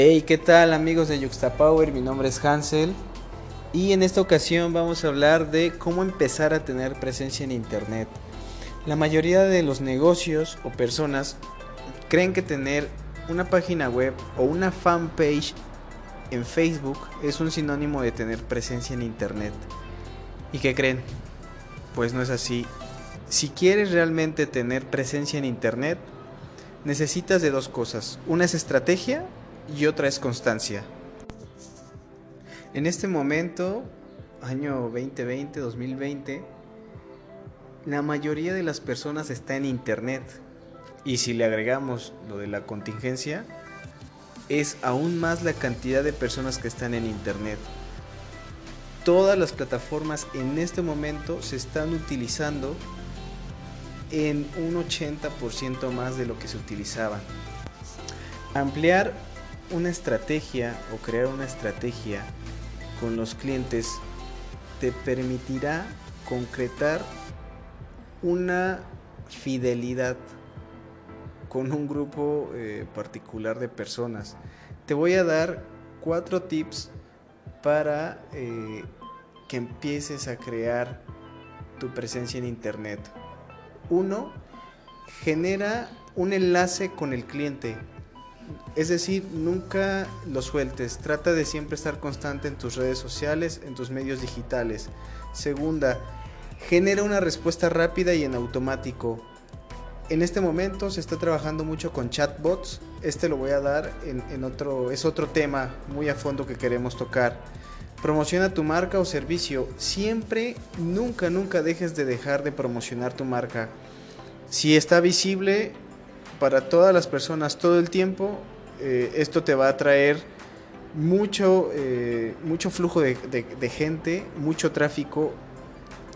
Hey, ¿qué tal amigos de Power? Mi nombre es Hansel y en esta ocasión vamos a hablar de cómo empezar a tener presencia en Internet. La mayoría de los negocios o personas creen que tener una página web o una fanpage en Facebook es un sinónimo de tener presencia en Internet. ¿Y qué creen? Pues no es así. Si quieres realmente tener presencia en Internet, necesitas de dos cosas. Una es estrategia y otra es constancia. En este momento, año 2020, 2020, la mayoría de las personas está en Internet. Y si le agregamos lo de la contingencia, es aún más la cantidad de personas que están en Internet. Todas las plataformas en este momento se están utilizando en un 80% más de lo que se utilizaban. Ampliar una estrategia o crear una estrategia con los clientes te permitirá concretar una fidelidad con un grupo eh, particular de personas. Te voy a dar cuatro tips para eh, que empieces a crear tu presencia en Internet. Uno, genera un enlace con el cliente. Es decir, nunca lo sueltes. Trata de siempre estar constante en tus redes sociales, en tus medios digitales. Segunda, genera una respuesta rápida y en automático. En este momento se está trabajando mucho con chatbots. Este lo voy a dar en, otro, es otro tema muy a fondo que queremos tocar. Promociona tu marca o servicio. Siempre, nunca, nunca dejes de dejar de promocionar tu marca. Si está visible, para todas las personas todo el tiempo, eh, esto te va a traer mucho, eh, mucho flujo de, gente, mucho tráfico.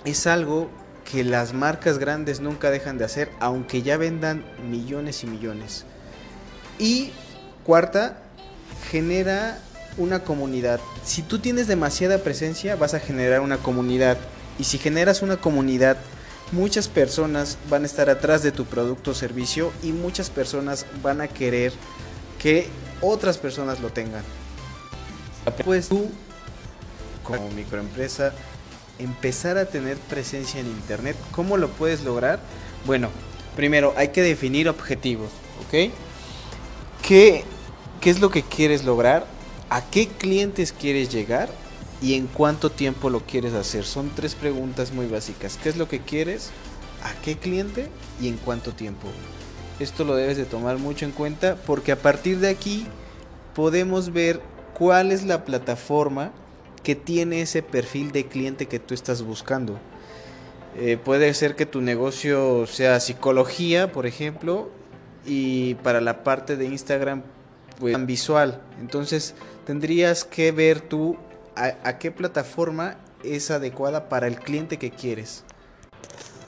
Es algo que las marcas grandes nunca dejan de hacer, aunque ya vendan millones y millones. Y cuarta, genera una comunidad. Si tú tienes demasiada presencia, vas a generar una comunidad. Y si generas una comunidad muchas personas van a estar atrás de tu producto o servicio y muchas personas van a querer que otras personas lo tengan. Pues tú, como microempresa, empezar a tener presencia en Internet, ¿cómo lo puedes lograr? Bueno, primero hay que definir objetivos, ¿ok? ¿Qué, qué es lo que quieres lograr? ¿A qué clientes quieres llegar? Y en cuánto tiempo lo quieres hacer. Son tres preguntas muy básicas. ¿Qué es lo que quieres? ¿A qué cliente? ¿Y en cuánto tiempo? Esto lo debes de tomar mucho en cuenta porque a partir de aquí podemos ver cuál es la plataforma que tiene ese perfil de cliente que tú estás buscando. Eh, puede ser que tu negocio sea psicología, por ejemplo, y para la parte de Instagram, pues visual. Entonces tendrías que ver tú a, qué plataforma es adecuada para el cliente que quieres.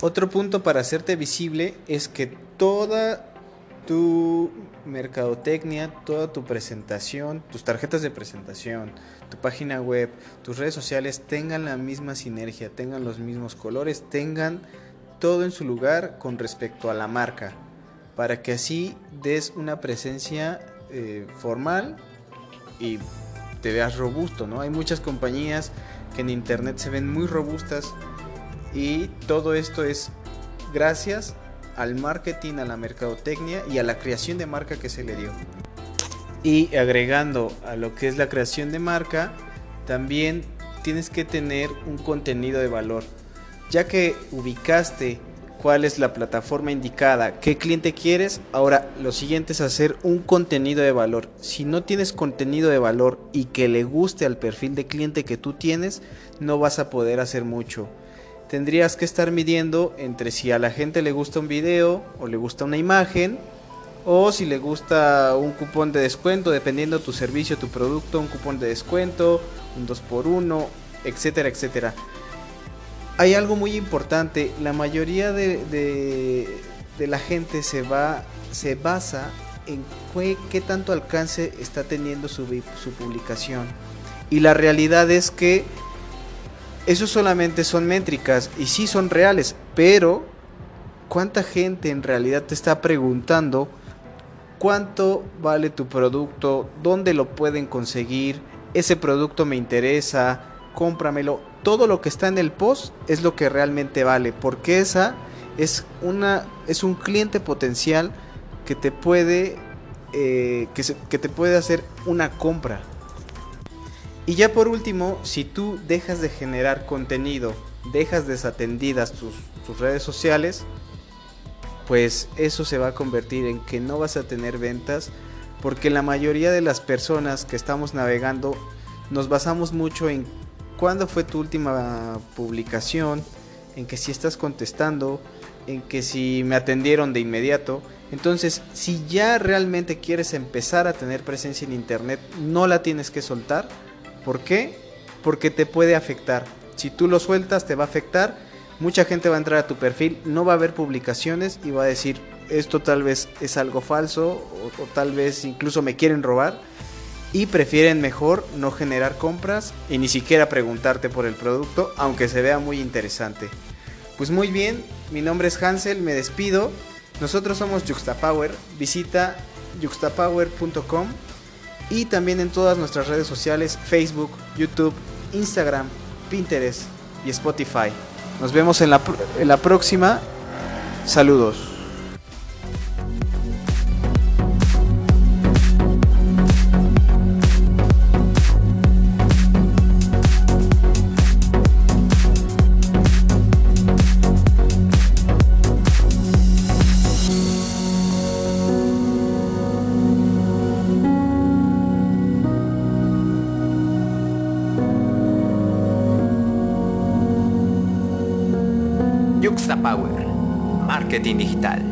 Otro punto para hacerte visible es que toda tu mercadotecnia, toda tu presentación, tus tarjetas de presentación, tu página web, tus redes sociales tengan la misma sinergia, tengan los mismos colores, tengan todo en su lugar con respecto a la marca, para que así des una presencia eh, formal y te veas robusto, ¿no? Hay muchas compañías que en internet se ven muy robustas y todo esto es gracias al marketing, a la mercadotecnia y a la creación de marca que se le dio. Y agregando a lo que es la creación de marca, también tienes que tener un contenido de valor. Ya que ubicaste cuál es la plataforma indicada, qué cliente quieres. Ahora, lo siguiente es hacer un contenido de valor. Si no tienes contenido de valor y que le guste al perfil de cliente que tú tienes, no vas a poder hacer mucho. Tendrías que estar midiendo entre si a la gente le gusta un video o le gusta una imagen o si le gusta un cupón de descuento, dependiendo tu servicio, tu producto, un cupón de descuento, un 2x1, etcétera, etcétera hay algo muy importante. La mayoría de, la gente se va, se basa en qué, tanto alcance está teniendo su, su, publicación. Y la realidad es que eso solamente son métricas y sí son reales, pero ¿cuánta gente en realidad te está preguntando cuánto vale tu producto, dónde lo pueden conseguir, ese producto me interesa, cómpramelo. Todo lo que está en el post es lo que realmente vale, porque esa es una es un cliente potencial que te puede eh, que, que te puede hacer una compra. Y ya por último, si tú dejas de generar contenido, dejas desatendidas tus, tus redes sociales, pues eso se va a convertir en que no vas a tener ventas porque la mayoría de las personas que estamos navegando nos basamos mucho en cuándo fue tu última publicación, en que si estás contestando, en que si me atendieron de inmediato. Entonces, si ya realmente quieres empezar a tener presencia en Internet, no la tienes que soltar. ¿Por qué? Porque te puede afectar. Si tú lo sueltas, te va a afectar mucha gente va a entrar a tu perfil, no va a ver publicaciones y va a decir, esto tal vez es algo falso o, tal vez incluso me quieren robar y prefieren mejor no generar compras y ni siquiera preguntarte por el producto, aunque se vea muy interesante. Pues muy bien, mi nombre es Hansel, me despido. Nosotros somos Juxtapower, visita juxtapower.com y también en todas nuestras redes sociales, Facebook, YouTube, Instagram, Pinterest y Spotify. Nos vemos en la, en la próxima. Saludos. Yuxta Power, marketing digital.